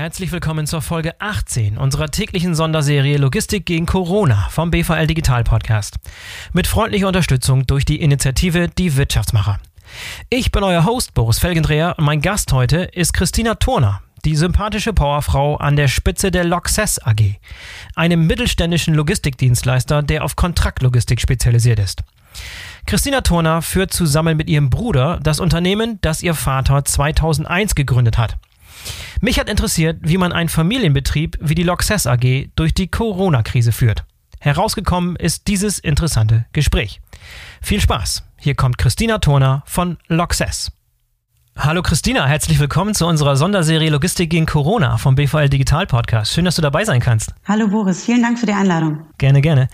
herzlich willkommen zur Folge 18 unserer täglichen Sonderserie Logistik gegen Corona vom BVL Digital Podcast. Mit freundlicher Unterstützung durch die Initiative Die Wirtschaftsmacher. Ich bin euer Host Boris Felgendreher und mein Gast heute ist Christina Turner, die sympathische Powerfrau an der Spitze der Loxess AG, einem mittelständischen Logistikdienstleister, der auf Kontraktlogistik spezialisiert ist. Christina Turner führt zusammen mit ihrem Bruder das Unternehmen, das ihr Vater 2001 gegründet hat. Mich hat interessiert, wie man einen Familienbetrieb wie die Loxess AG durch die Corona-Krise führt. Herausgekommen ist dieses interessante Gespräch. Viel Spaß. Hier kommt Christina Turner von Loxess. Hallo Christina, herzlich willkommen zu unserer Sonderserie Logistik gegen Corona vom BVL Digital Podcast. Schön, dass du dabei sein kannst. Hallo Boris, vielen Dank für die Einladung. Gerne, gerne.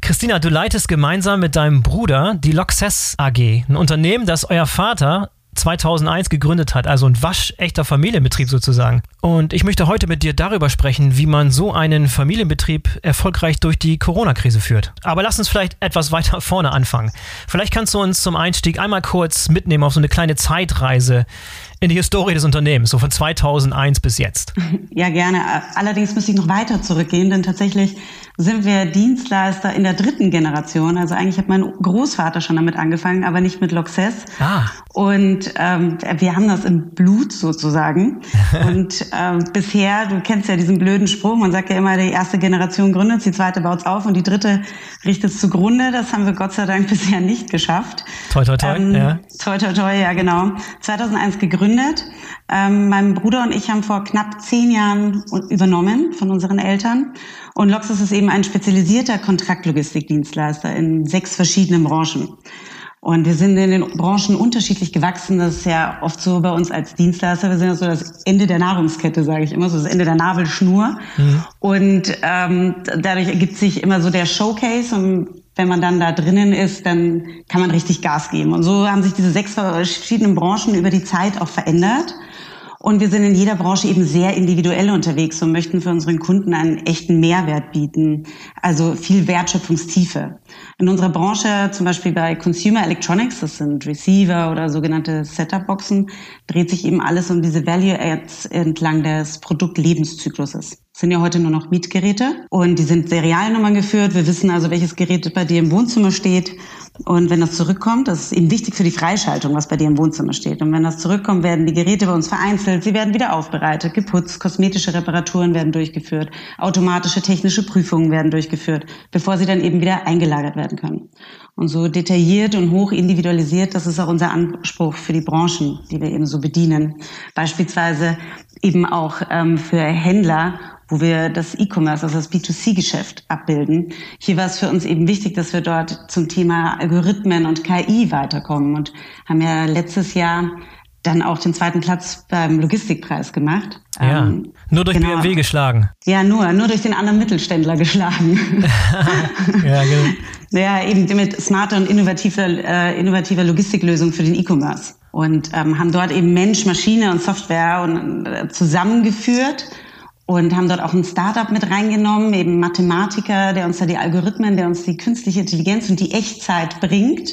Christina, du leitest gemeinsam mit deinem Bruder die Loxess AG, ein Unternehmen, das euer Vater 2001 gegründet hat, also ein waschechter Familienbetrieb sozusagen. Und ich möchte heute mit dir darüber sprechen, wie man so einen Familienbetrieb erfolgreich durch die Corona-Krise führt. Aber lass uns vielleicht etwas weiter vorne anfangen. Vielleicht kannst du uns zum Einstieg einmal kurz mitnehmen auf so eine kleine Zeitreise in die Historie des Unternehmens, so von 2001 bis jetzt. Ja, gerne. Allerdings müsste ich noch weiter zurückgehen, denn tatsächlich sind wir Dienstleister in der dritten Generation. Also eigentlich hat mein Großvater schon damit angefangen, aber nicht mit Loxess. Ah. Und ähm, wir haben das im Blut sozusagen. Und ähm, bisher, du kennst ja diesen blöden Spruch, man sagt ja immer, die erste Generation gründet, die zweite baut's auf und die dritte richtet es zugrunde. Das haben wir Gott sei Dank bisher nicht geschafft. Toi, toi, toi. Ähm, ja. Toi, toi, toi, ja genau. 2001 gegründet. Ähm, mein Bruder und ich haben vor knapp zehn Jahren übernommen von unseren Eltern. Und Loxus ist eben ein spezialisierter Kontraktlogistikdienstleister in sechs verschiedenen Branchen. Und wir sind in den Branchen unterschiedlich gewachsen. Das ist ja oft so bei uns als Dienstleister. Wir sind ja so das Ende der Nahrungskette, sage ich immer, so das Ende der Nabelschnur. Mhm. Und ähm, dadurch ergibt sich immer so der Showcase. Und wenn man dann da drinnen ist, dann kann man richtig Gas geben. Und so haben sich diese sechs verschiedenen Branchen über die Zeit auch verändert. Und wir sind in jeder Branche eben sehr individuell unterwegs und möchten für unseren Kunden einen echten Mehrwert bieten, also viel Wertschöpfungstiefe. In unserer Branche, zum Beispiel bei Consumer Electronics, das sind Receiver oder sogenannte Setup-Boxen, dreht sich eben alles um diese Value-Adds entlang des Produktlebenszykluses sind ja heute nur noch Mietgeräte und die sind Serialnummern geführt. Wir wissen also, welches Gerät bei dir im Wohnzimmer steht. Und wenn das zurückkommt, das ist eben wichtig für die Freischaltung, was bei dir im Wohnzimmer steht. Und wenn das zurückkommt, werden die Geräte bei uns vereinzelt, sie werden wieder aufbereitet, geputzt, kosmetische Reparaturen werden durchgeführt, automatische technische Prüfungen werden durchgeführt, bevor sie dann eben wieder eingelagert werden können. Und so detailliert und hoch individualisiert, das ist auch unser Anspruch für die Branchen, die wir eben so bedienen. Beispielsweise eben auch ähm, für Händler wo wir das E-Commerce, also das B2C-Geschäft abbilden. Hier war es für uns eben wichtig, dass wir dort zum Thema Algorithmen und KI weiterkommen und haben ja letztes Jahr dann auch den zweiten Platz beim Logistikpreis gemacht. Ja, ähm, nur durch genau. BMW geschlagen. Ja, nur, nur durch den anderen Mittelständler geschlagen. ja, genau. Ja, eben mit smarter und innovativer, äh, innovativer Logistiklösung für den E-Commerce. Und ähm, haben dort eben Mensch, Maschine und Software und, äh, zusammengeführt und haben dort auch ein Startup mit reingenommen, eben Mathematiker, der uns da die Algorithmen, der uns die künstliche Intelligenz und die Echtzeit bringt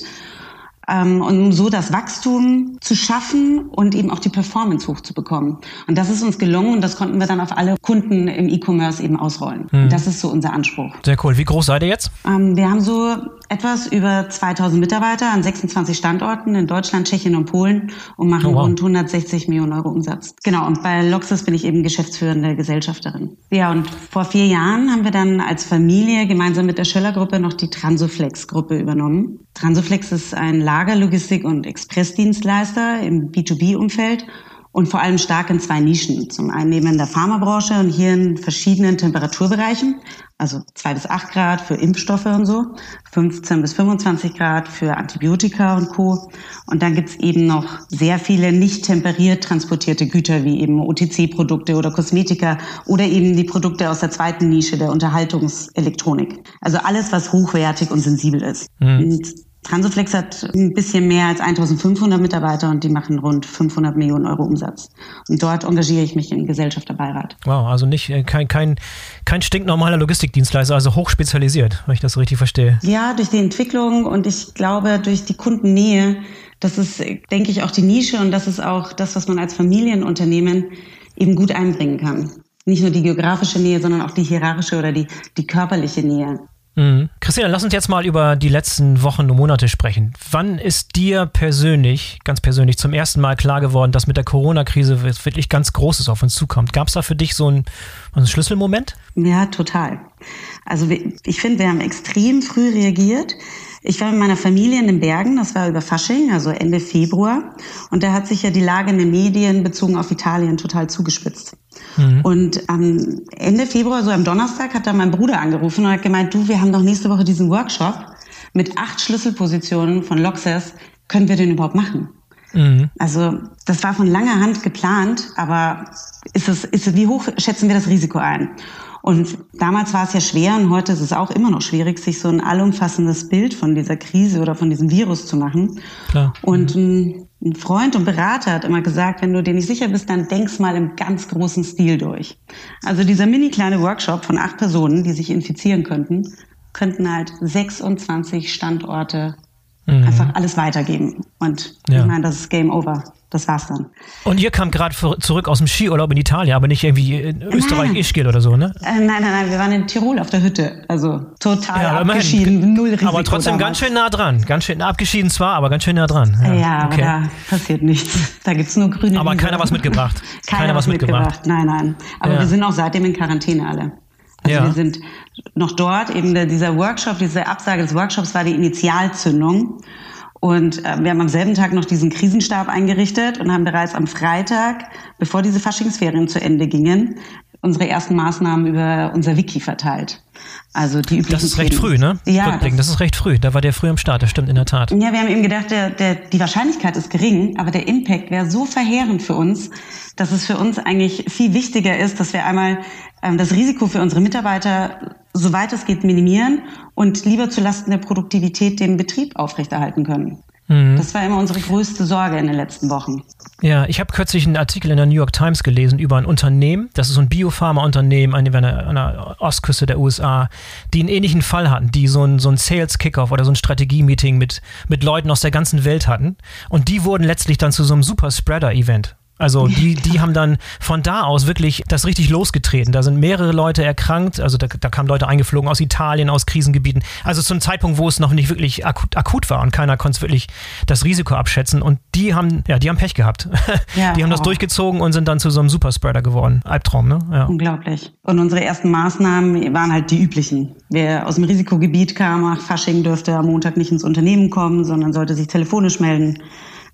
ähm, um so das Wachstum zu schaffen und eben auch die Performance hochzubekommen. Und das ist uns gelungen und das konnten wir dann auf alle Kunden im E-Commerce eben ausrollen. Mhm. das ist so unser Anspruch. Sehr cool. Wie groß seid ihr jetzt? Ähm, wir haben so etwas über 2000 Mitarbeiter an 26 Standorten in Deutschland, Tschechien und Polen und machen oh, wow. rund 160 Millionen Euro Umsatz. Genau. Und bei Loxis bin ich eben geschäftsführende Gesellschafterin. Ja, und vor vier Jahren haben wir dann als Familie gemeinsam mit der Schöller-Gruppe noch die Transoflex-Gruppe übernommen. Transoflex ist ein Lagerlogistik- und Expressdienstleister im B2B-Umfeld und vor allem stark in zwei Nischen. Zum einen eben in der Pharmabranche und hier in verschiedenen Temperaturbereichen, also zwei bis acht Grad für Impfstoffe und so, 15 bis 25 Grad für Antibiotika und Co. Und dann gibt's eben noch sehr viele nicht temperiert transportierte Güter, wie eben OTC-Produkte oder Kosmetika oder eben die Produkte aus der zweiten Nische der Unterhaltungselektronik. Also alles, was hochwertig und sensibel ist. Mhm. Transoflex hat ein bisschen mehr als 1500 Mitarbeiter und die machen rund 500 Millionen Euro Umsatz. Und dort engagiere ich mich im Gesellschafterbeirat. Wow, also nicht äh, kein, kein, kein stinknormaler Logistikdienstleister, also hochspezialisiert, wenn ich das richtig verstehe. Ja, durch die Entwicklung und ich glaube durch die Kundennähe, das ist, denke ich, auch die Nische und das ist auch das, was man als Familienunternehmen eben gut einbringen kann. Nicht nur die geografische Nähe, sondern auch die hierarchische oder die, die körperliche Nähe. Mhm. Christina, lass uns jetzt mal über die letzten Wochen und Monate sprechen. Wann ist dir persönlich, ganz persönlich, zum ersten Mal klar geworden, dass mit der Corona-Krise wirklich ganz Großes auf uns zukommt? Gab es da für dich so einen, einen Schlüsselmoment? Ja, total. Also ich finde, wir haben extrem früh reagiert. Ich war mit meiner Familie in den Bergen, das war über Fasching, also Ende Februar. Und da hat sich ja die Lage in den Medien bezogen auf Italien total zugespitzt. Mhm. Und am Ende Februar, so am Donnerstag, hat da mein Bruder angerufen und hat gemeint, du, wir haben doch nächste Woche diesen Workshop mit acht Schlüsselpositionen von Loxes. Können wir den überhaupt machen? Mhm. Also das war von langer Hand geplant, aber ist es, ist es, wie hoch schätzen wir das Risiko ein? Und damals war es ja schwer und heute ist es auch immer noch schwierig, sich so ein allumfassendes Bild von dieser Krise oder von diesem Virus zu machen. Klar. Und ein, ein Freund und Berater hat immer gesagt, wenn du dir nicht sicher bist, dann denk's mal im ganz großen Stil durch. Also dieser mini kleine Workshop von acht Personen, die sich infizieren könnten, könnten halt 26 Standorte mhm. einfach alles weitergeben. Und ja. ich meine, das ist Game Over das war's dann. Und ihr kam gerade zurück aus dem Skiurlaub in Italien, aber nicht irgendwie in Österreich, Ischgl oder so, ne? Äh, nein, nein, nein, wir waren in Tirol auf der Hütte. Also total ja, abgeschieden, null Risiko. Aber trotzdem damals. ganz schön nah dran. Ganz schön abgeschieden zwar, aber ganz schön nah dran. Ja, ja okay. aber da passiert nichts. Da gibt's nur grüne Aber keiner was mitgebracht. keiner, keiner was mitgebracht. mitgebracht. Nein, nein. Aber ja. wir sind auch seitdem in Quarantäne alle. Also ja. wir sind noch dort. Eben dieser Workshop, diese Absage des Workshops war die Initialzündung. Und äh, wir haben am selben Tag noch diesen Krisenstab eingerichtet und haben bereits am Freitag, bevor diese Faschingsferien zu Ende gingen, unsere ersten Maßnahmen über unser Wiki verteilt. Also die üblichen. Das ist recht früh, ne? Ja. Das, das, ist recht früh. Da war der früh am Start, das stimmt in der Tat. Ja, wir haben eben gedacht, der, der, die Wahrscheinlichkeit ist gering, aber der Impact wäre so verheerend für uns, dass es für uns eigentlich viel wichtiger ist, dass wir einmal ähm, das Risiko für unsere Mitarbeiter soweit es geht minimieren und lieber zulasten der Produktivität den Betrieb aufrechterhalten können. Mhm. Das war immer unsere größte Sorge in den letzten Wochen. Ja, ich habe kürzlich einen Artikel in der New York Times gelesen über ein Unternehmen, das ist so ein Biopharma-Unternehmen an der, an der Ostküste der USA, die einen ähnlichen Fall hatten, die so ein, so ein Sales-Kickoff oder so ein Strategie-Meeting mit, mit Leuten aus der ganzen Welt hatten. Und die wurden letztlich dann zu so einem Super-Spreader-Event. Also die, die haben dann von da aus wirklich das richtig losgetreten. Da sind mehrere Leute erkrankt, also da, da kamen Leute eingeflogen aus Italien, aus Krisengebieten. Also zum Zeitpunkt, wo es noch nicht wirklich akut, akut war und keiner konnte wirklich das Risiko abschätzen. Und die haben, ja, die haben Pech gehabt. Ja, die haben das durchgezogen und sind dann zu so einem Superspreader geworden. Albtraum, ne? Ja. Unglaublich. Und unsere ersten Maßnahmen waren halt die üblichen. Wer aus dem Risikogebiet kam, nach Fasching dürfte am Montag nicht ins Unternehmen kommen, sondern sollte sich telefonisch melden.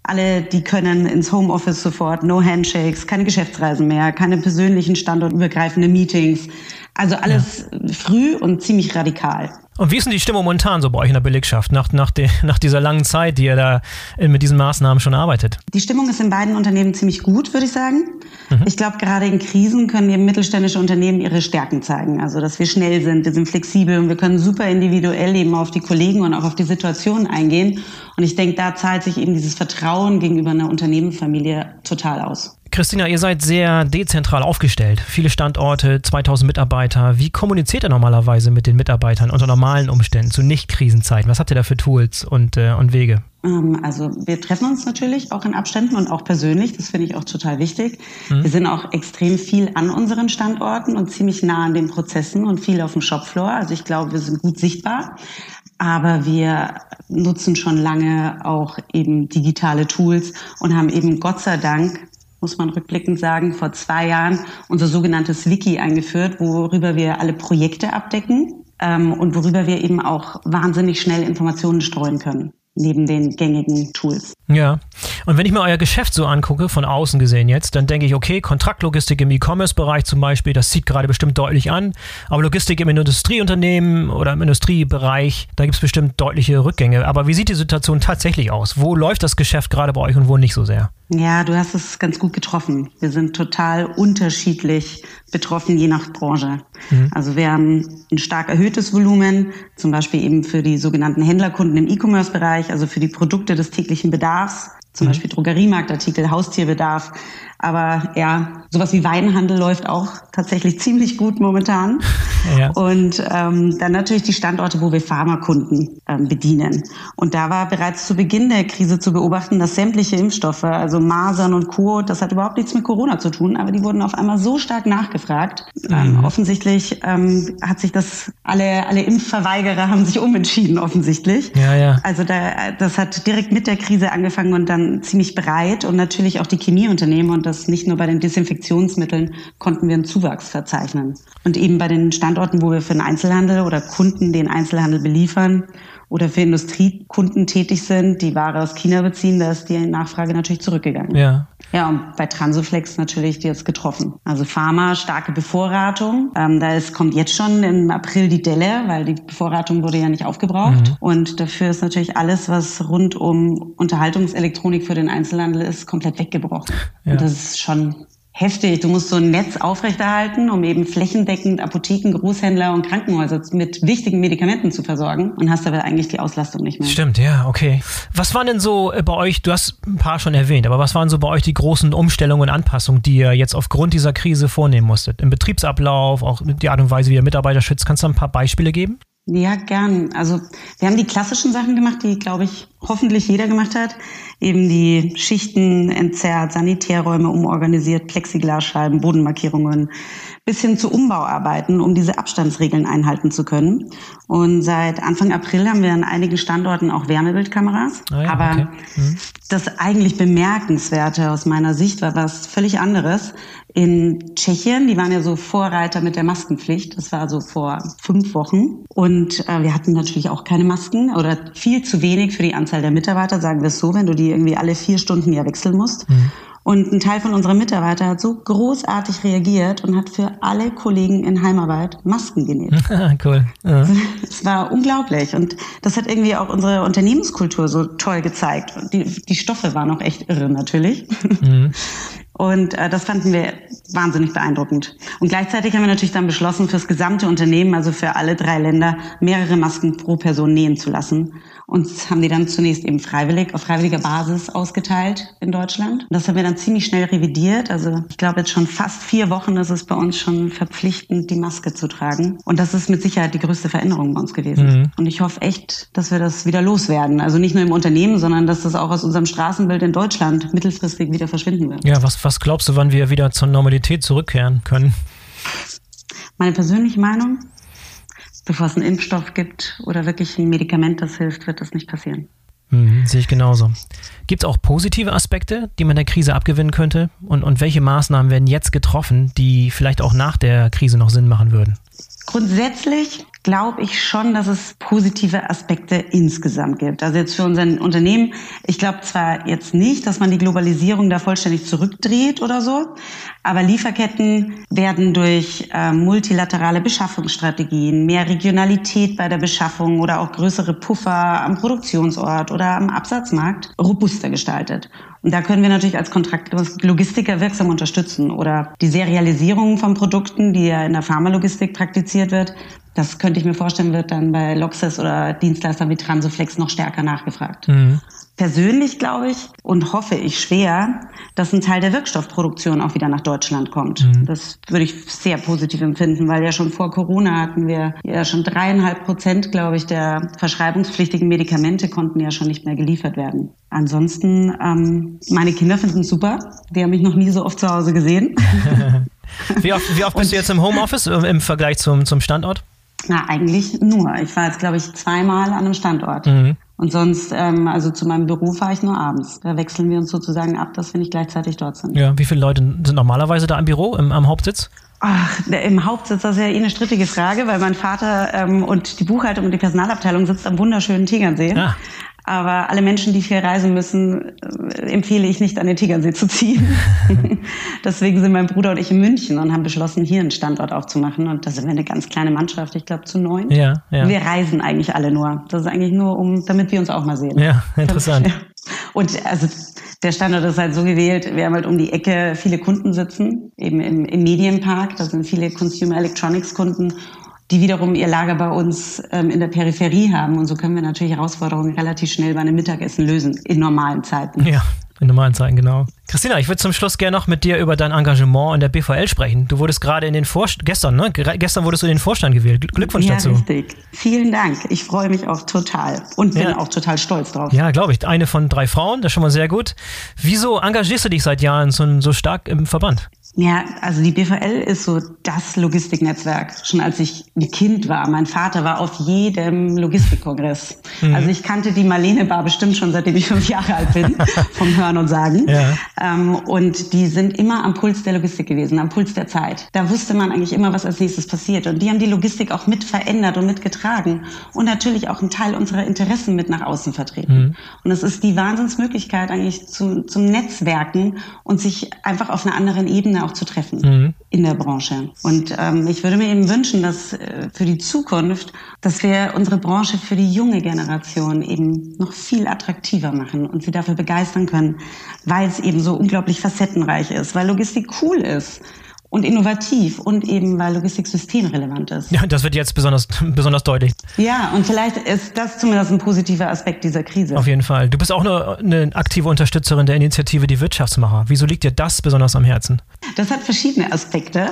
Alle, die können ins Homeoffice sofort, no Handshakes, keine Geschäftsreisen mehr, keine persönlichen standortübergreifenden Meetings. Also alles ja. früh und ziemlich radikal. Und wie ist denn die Stimmung momentan so bei euch in der Belegschaft, nach, nach, de, nach dieser langen Zeit, die ihr da mit diesen Maßnahmen schon arbeitet? Die Stimmung ist in beiden Unternehmen ziemlich gut, würde ich sagen. Mhm. Ich glaube, gerade in Krisen können eben mittelständische Unternehmen ihre Stärken zeigen. Also, dass wir schnell sind, wir sind flexibel und wir können super individuell eben auf die Kollegen und auch auf die Situation eingehen. Und ich denke, da zahlt sich eben dieses Vertrauen gegenüber einer Unternehmensfamilie total aus. Christina, ihr seid sehr dezentral aufgestellt. Viele Standorte, 2000 Mitarbeiter. Wie kommuniziert ihr normalerweise mit den Mitarbeitern unter normalen Umständen zu Nicht-Krisenzeiten? Was habt ihr da für Tools und, äh, und Wege? Ähm, also wir treffen uns natürlich auch in Abständen und auch persönlich. Das finde ich auch total wichtig. Mhm. Wir sind auch extrem viel an unseren Standorten und ziemlich nah an den Prozessen und viel auf dem Shopfloor. Also ich glaube, wir sind gut sichtbar. Aber wir nutzen schon lange auch eben digitale Tools und haben eben Gott sei Dank muss man rückblickend sagen, vor zwei Jahren unser sogenanntes Wiki eingeführt, worüber wir alle Projekte abdecken ähm, und worüber wir eben auch wahnsinnig schnell Informationen streuen können neben den gängigen Tools. Ja, und wenn ich mir euer Geschäft so angucke, von außen gesehen jetzt, dann denke ich, okay, Kontraktlogistik im E-Commerce-Bereich zum Beispiel, das zieht gerade bestimmt deutlich an, aber Logistik im Industrieunternehmen oder im Industriebereich, da gibt es bestimmt deutliche Rückgänge. Aber wie sieht die Situation tatsächlich aus? Wo läuft das Geschäft gerade bei euch und wo nicht so sehr? Ja, du hast es ganz gut getroffen. Wir sind total unterschiedlich betroffen, je nach Branche. Mhm. Also wir haben ein stark erhöhtes Volumen, zum Beispiel eben für die sogenannten Händlerkunden im E-Commerce-Bereich, also für die Produkte des täglichen Bedarfs, zum mhm. Beispiel Drogeriemarktartikel, Haustierbedarf. Aber ja, sowas wie Weinhandel läuft auch tatsächlich ziemlich gut momentan. Ja. Und ähm, dann natürlich die Standorte, wo wir Pharmakunden ähm, bedienen. Und da war bereits zu Beginn der Krise zu beobachten, dass sämtliche Impfstoffe, also Masern und Co., das hat überhaupt nichts mit Corona zu tun, aber die wurden auf einmal so stark nachgefragt. Ähm, mhm. Ähm, offensichtlich ähm, hat sich das, alle, alle Impfverweigerer haben sich umentschieden, offensichtlich. Ja, ja. Also da, das hat direkt mit der Krise angefangen und dann ziemlich breit und natürlich auch die Chemieunternehmen und das nicht nur bei den Desinfektionsmitteln konnten wir einen Zuwachs verzeichnen. Und eben bei den Standorten, wo wir für den Einzelhandel oder Kunden den Einzelhandel beliefern oder für Industriekunden tätig sind, die Ware aus China beziehen, da ist die Nachfrage natürlich zurückgegangen. Ja. Ja, und bei Transoflex natürlich jetzt getroffen. Also Pharma, starke Bevorratung. Ähm, da ist, kommt jetzt schon im April die Delle, weil die Bevorratung wurde ja nicht aufgebraucht. Mhm. Und dafür ist natürlich alles, was rund um Unterhaltungselektronik für den Einzelhandel ist, komplett weggebrochen. Ja. Und das ist schon heftig. Du musst so ein Netz aufrechterhalten, um eben flächendeckend Apotheken, Großhändler und Krankenhäuser mit wichtigen Medikamenten zu versorgen und hast aber eigentlich die Auslastung nicht mehr. Stimmt, ja, okay. Was waren denn so äh, bei euch, du hast ein paar schon erwähnt, aber was waren so bei euch die großen Umstellungen und Anpassungen, die ihr jetzt aufgrund dieser Krise vornehmen musstet? Im Betriebsablauf, auch die Art und Weise, wie ihr Mitarbeiter schützt. Kannst du ein paar Beispiele geben? Ja, gern. Also wir haben die klassischen Sachen gemacht, die, glaube ich, hoffentlich jeder gemacht hat. Eben die Schichten entzerrt, Sanitärräume umorganisiert, Plexiglasscheiben, Bodenmarkierungen, bis hin zu Umbauarbeiten, um diese Abstandsregeln einhalten zu können. Und seit Anfang April haben wir an einigen Standorten auch Wärmebildkameras. Oh ja, Aber okay. mhm. das eigentlich Bemerkenswerte aus meiner Sicht war was völlig anderes. In Tschechien, die waren ja so Vorreiter mit der Maskenpflicht. Das war so vor fünf Wochen. Und äh, wir hatten natürlich auch keine Masken oder viel zu wenig für die Anzahl der Mitarbeiter, sagen wir es so, wenn du die irgendwie alle vier Stunden ja wechseln musst. Mhm. Und ein Teil von unserer Mitarbeiter hat so großartig reagiert und hat für alle Kollegen in Heimarbeit Masken genäht. cool. Ja. Es war unglaublich. Und das hat irgendwie auch unsere Unternehmenskultur so toll gezeigt. Die, die Stoffe waren auch echt irre natürlich. Mhm. Und äh, das fanden wir wahnsinnig beeindruckend. Und gleichzeitig haben wir natürlich dann beschlossen, fürs gesamte Unternehmen, also für alle drei Länder, mehrere Masken pro Person nähen zu lassen. Und haben die dann zunächst eben freiwillig, auf freiwilliger Basis ausgeteilt in Deutschland. Und das haben wir dann ziemlich schnell revidiert. Also ich glaube jetzt schon fast vier Wochen ist es bei uns schon verpflichtend, die Maske zu tragen. Und das ist mit Sicherheit die größte Veränderung bei uns gewesen. Mhm. Und ich hoffe echt, dass wir das wieder loswerden. Also nicht nur im Unternehmen, sondern dass das auch aus unserem Straßenbild in Deutschland mittelfristig wieder verschwinden wird. Ja, was, was glaubst du, wann wir wieder zur Normalität zurückkehren können? Meine persönliche Meinung? bevor es einen Impfstoff gibt oder wirklich ein Medikament, das hilft, wird das nicht passieren. Mhm, sehe ich genauso. Gibt es auch positive Aspekte, die man der Krise abgewinnen könnte? Und, und welche Maßnahmen werden jetzt getroffen, die vielleicht auch nach der Krise noch Sinn machen würden? Grundsätzlich glaube ich schon, dass es positive Aspekte insgesamt gibt. Also jetzt für unser Unternehmen, ich glaube zwar jetzt nicht, dass man die Globalisierung da vollständig zurückdreht oder so, aber Lieferketten werden durch äh, multilaterale Beschaffungsstrategien, mehr Regionalität bei der Beschaffung oder auch größere Puffer am Produktionsort oder am Absatzmarkt robuster gestaltet. Und da können wir natürlich als Kontraktlogistiker wirksam unterstützen oder die Serialisierung von Produkten, die ja in der Pharmalogistik praktiziert wird, das könnte ich mir vorstellen, wird dann bei Loxis oder Dienstleistern wie Transoflex noch stärker nachgefragt. Mhm. Persönlich glaube ich und hoffe ich schwer, dass ein Teil der Wirkstoffproduktion auch wieder nach Deutschland kommt. Mhm. Das würde ich sehr positiv empfinden, weil ja schon vor Corona hatten wir ja schon dreieinhalb Prozent, glaube ich, der verschreibungspflichtigen Medikamente konnten ja schon nicht mehr geliefert werden. Ansonsten, ähm, meine Kinder finden es super. Die haben mich noch nie so oft zu Hause gesehen. wie oft, wie oft bist du jetzt im Homeoffice äh, im Vergleich zum, zum Standort? Na, eigentlich nur. Ich war jetzt, glaube ich, zweimal an einem Standort. Mhm. Und sonst, ähm, also zu meinem Büro fahre ich nur abends. Da wechseln wir uns sozusagen ab, dass wir nicht gleichzeitig dort sind. Ja, wie viele Leute sind normalerweise da im Büro, im, am Hauptsitz? Ach, im Hauptsitz, das ist ja eh eine strittige Frage, weil mein Vater ähm, und die Buchhaltung und die Personalabteilung sitzt am wunderschönen Tegernsee. Ja. Aber alle Menschen, die viel reisen müssen, äh, empfehle ich nicht an den Tegernsee zu ziehen. Deswegen sind mein Bruder und ich in München und haben beschlossen, hier einen Standort aufzumachen. Und da sind wir eine ganz kleine Mannschaft, ich glaube zu neun. Ja, ja. Wir reisen eigentlich alle nur. Das ist eigentlich nur, um, damit wir uns auch mal sehen. Ja, interessant. Und also der Standort ist halt so gewählt, wir haben halt um die Ecke viele Kunden sitzen, eben im, im Medienpark, da sind viele Consumer Electronics Kunden die wiederum ihr Lager bei uns ähm, in der Peripherie haben. Und so können wir natürlich Herausforderungen relativ schnell bei einem Mittagessen lösen, in normalen Zeiten. Ja, In normalen Zeiten, genau. Christina, ich würde zum Schluss gerne noch mit dir über dein Engagement in der BVL sprechen. Du wurdest gerade in den Vorstand, gestern, ne? Gestern wurdest du in den Vorstand gewählt. Glückwunsch ja, dazu. Richtig. Vielen Dank. Ich freue mich auch total und bin ja. auch total stolz drauf. Ja, glaube ich. Eine von drei Frauen, das ist schon mal sehr gut. Wieso engagierst du dich seit Jahren so, so stark im Verband? Ja, also die BVL ist so das Logistiknetzwerk. Schon als ich ein Kind war. Mein Vater war auf jedem Logistikkongress. Mhm. Also ich kannte die Marlene Bar bestimmt schon seitdem ich fünf Jahre alt bin, vom Hören und Sagen. Ja. Ähm, und die sind immer am Puls der Logistik gewesen, am Puls der Zeit. Da wusste man eigentlich immer, was als nächstes passiert. Und die haben die Logistik auch mit verändert und mitgetragen. Und natürlich auch einen Teil unserer Interessen mit nach außen vertreten. Mhm. Und es ist die Wahnsinnsmöglichkeit eigentlich zu, zum Netzwerken und sich einfach auf einer anderen Ebene auch zu treffen mhm. in der Branche. Und ähm, ich würde mir eben wünschen, dass äh, für die Zukunft, dass wir unsere Branche für die junge Generation eben noch viel attraktiver machen und sie dafür begeistern können, weil es eben so unglaublich facettenreich ist, weil Logistik cool ist und innovativ und eben weil Logistik systemrelevant ist. Ja, das wird jetzt besonders, besonders deutlich. Ja, und vielleicht ist das zumindest ein positiver Aspekt dieser Krise. Auf jeden Fall. Du bist auch eine, eine aktive Unterstützerin der Initiative Die Wirtschaftsmacher. Wieso liegt dir das besonders am Herzen? Das hat verschiedene Aspekte.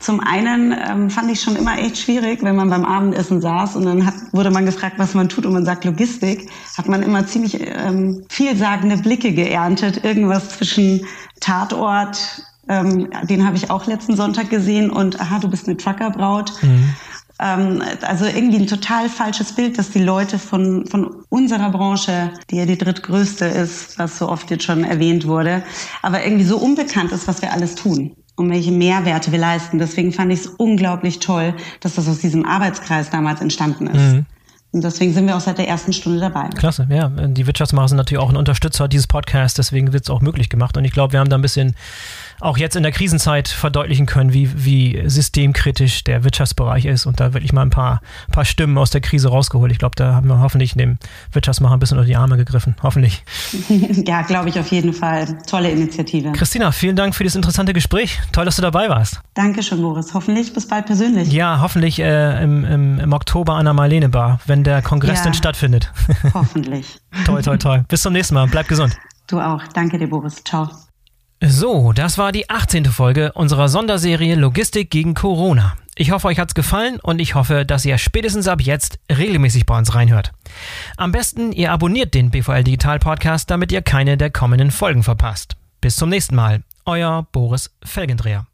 Zum einen ähm, fand ich schon immer echt schwierig, wenn man beim Abendessen saß und dann hat, wurde man gefragt, was man tut und man sagt Logistik, hat man immer ziemlich ähm, vielsagende Blicke geerntet. Irgendwas zwischen Tatort, ähm, den habe ich auch letzten Sonntag gesehen und aha, du bist eine Truckerbraut. Mhm. Ähm, also irgendwie ein total falsches Bild, dass die Leute von, von unserer Branche, die ja die drittgrößte ist, was so oft jetzt schon erwähnt wurde, aber irgendwie so unbekannt ist, was wir alles tun und welche Mehrwerte wir leisten. Deswegen fand ich es unglaublich toll, dass das aus diesem Arbeitskreis damals entstanden ist. Mhm. Und deswegen sind wir auch seit der ersten Stunde dabei. Klasse, ja. Die Wirtschaftsmacher sind natürlich auch ein Unterstützer dieses Podcasts, deswegen wird es auch möglich gemacht. Und ich glaube, wir haben da ein bisschen auch jetzt in der Krisenzeit verdeutlichen können, wie, wie systemkritisch der Wirtschaftsbereich ist und da wirklich mal ein paar, paar Stimmen aus der Krise rausgeholt. Ich glaube, da haben wir hoffentlich dem Wirtschaftsmacher ein bisschen unter die Arme gegriffen. Hoffentlich. ja, glaube ich auf jeden Fall. Tolle Initiative. Christina, vielen Dank für das interessante Gespräch. Toll, dass du dabei warst. Dankeschön, Boris. Hoffentlich bis bald persönlich. Ja, hoffentlich äh, im, im, im, Oktober an der Marlene Bar, wenn der Kongress ja, denn stattfindet. hoffentlich. toll, toll, toll. Bis zum nächsten Mal. Bleib gesund. Du auch. Danke dir, Boris. Ciao. So, das war die 18. Folge unserer Sonderserie Logistik gegen Corona. Ich hoffe, euch hat's gefallen und ich hoffe, dass ihr spätestens ab jetzt regelmäßig bei uns reinhört. Am besten, ihr abonniert den BVL Digital Podcast, damit ihr keine der kommenden Folgen verpasst. Bis zum nächsten Mal. Euer Boris Felgendreher.